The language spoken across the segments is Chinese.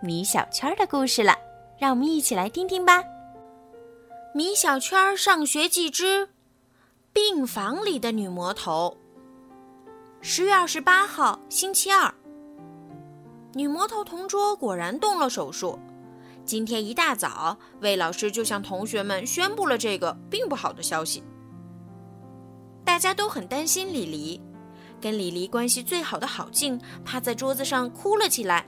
米小圈的故事了，让我们一起来听听吧。米小圈上学记之病房里的女魔头。十月二十八号，星期二。女魔头同桌果然动了手术。今天一大早，魏老师就向同学们宣布了这个并不好的消息。大家都很担心李黎。跟李黎关系最好的郝静趴在桌子上哭了起来。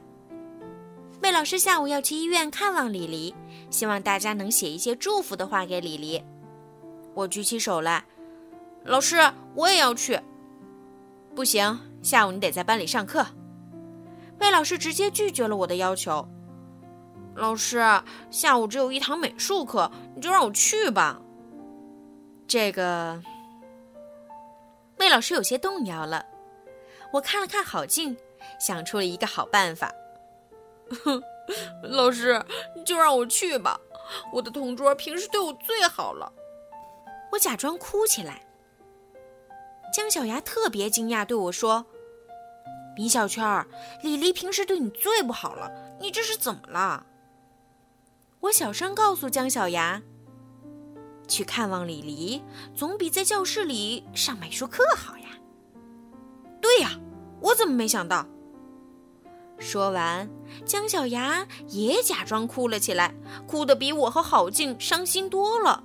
魏老师下午要去医院看望李黎，希望大家能写一些祝福的话给李黎。我举起手来，老师，我也要去。不行，下午你得在班里上课。魏老师直接拒绝了我的要求。老师，下午只有一堂美术课，你就让我去吧。这个。魏老师有些动摇了，我看了看郝静，想出了一个好办法。老师，就让我去吧，我的同桌平时对我最好了。我假装哭起来。姜小牙特别惊讶，对我说：“米小圈，李黎平时对你最不好了，你这是怎么了？”我小声告诉姜小牙。去看望李黎，总比在教室里上美术课好呀。对呀，我怎么没想到？说完，姜小牙也假装哭了起来，哭得比我和郝静伤心多了。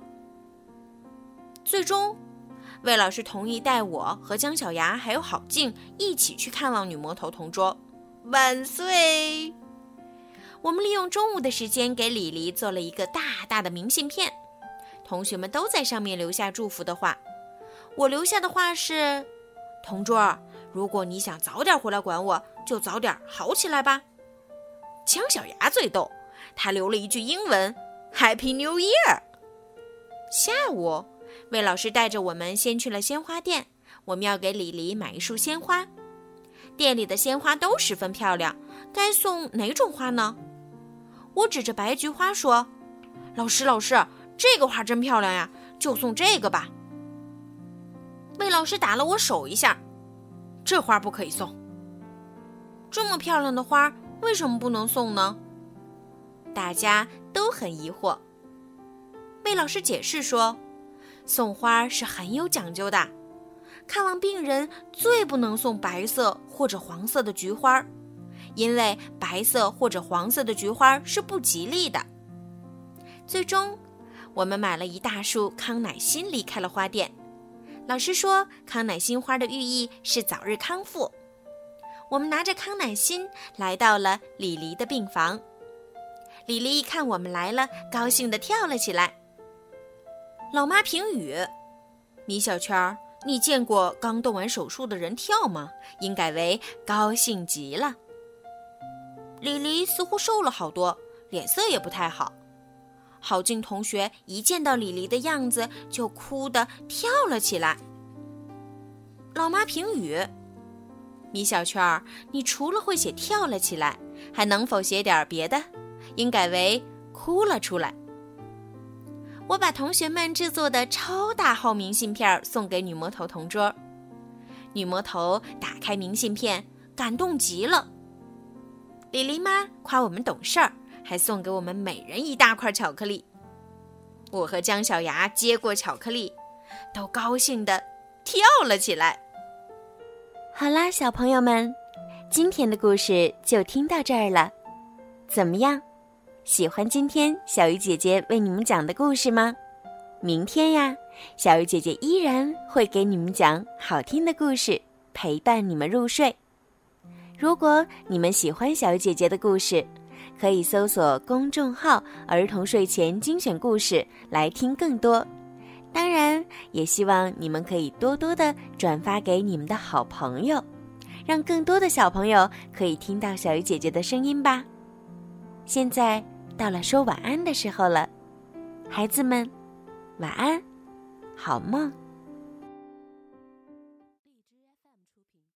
最终，魏老师同意带我和姜小牙还有郝静一起去看望女魔头同桌。万岁！我们利用中午的时间给李黎做了一个大大的明信片。同学们都在上面留下祝福的话，我留下的话是：“同桌，如果你想早点回来管我，就早点好起来吧。”姜小牙最逗，他留了一句英文：“Happy New Year。”下午，魏老师带着我们先去了鲜花店，我们要给李黎买一束鲜花。店里的鲜花都十分漂亮，该送哪种花呢？我指着白菊花说：“老师，老师。”这个花真漂亮呀，就送这个吧。魏老师打了我手一下，这花不可以送。这么漂亮的花为什么不能送呢？大家都很疑惑。魏老师解释说，送花是很有讲究的，看望病人最不能送白色或者黄色的菊花，因为白色或者黄色的菊花是不吉利的。最终。我们买了一大束康乃馨，离开了花店。老师说，康乃馨花的寓意是早日康复。我们拿着康乃馨来到了李黎的病房。李黎一看我们来了，高兴地跳了起来。老妈评语：米小圈，你见过刚动完手术的人跳吗？应改为高兴极了。李黎似乎瘦了好多，脸色也不太好。郝静同学一见到李黎的样子，就哭得跳了起来。老妈评语：米小圈，你除了会写跳了起来，还能否写点别的？应改为哭了出来。我把同学们制作的超大号明信片送给女魔头同桌。女魔头打开明信片，感动极了。李黎妈夸我们懂事儿。还送给我们每人一大块巧克力，我和姜小牙接过巧克力，都高兴的跳了起来。好啦，小朋友们，今天的故事就听到这儿了。怎么样，喜欢今天小鱼姐姐为你们讲的故事吗？明天呀，小鱼姐姐依然会给你们讲好听的故事，陪伴你们入睡。如果你们喜欢小鱼姐姐的故事，可以搜索公众号“儿童睡前精选故事”来听更多。当然，也希望你们可以多多的转发给你们的好朋友，让更多的小朋友可以听到小鱼姐姐的声音吧。现在到了说晚安的时候了，孩子们，晚安，好梦。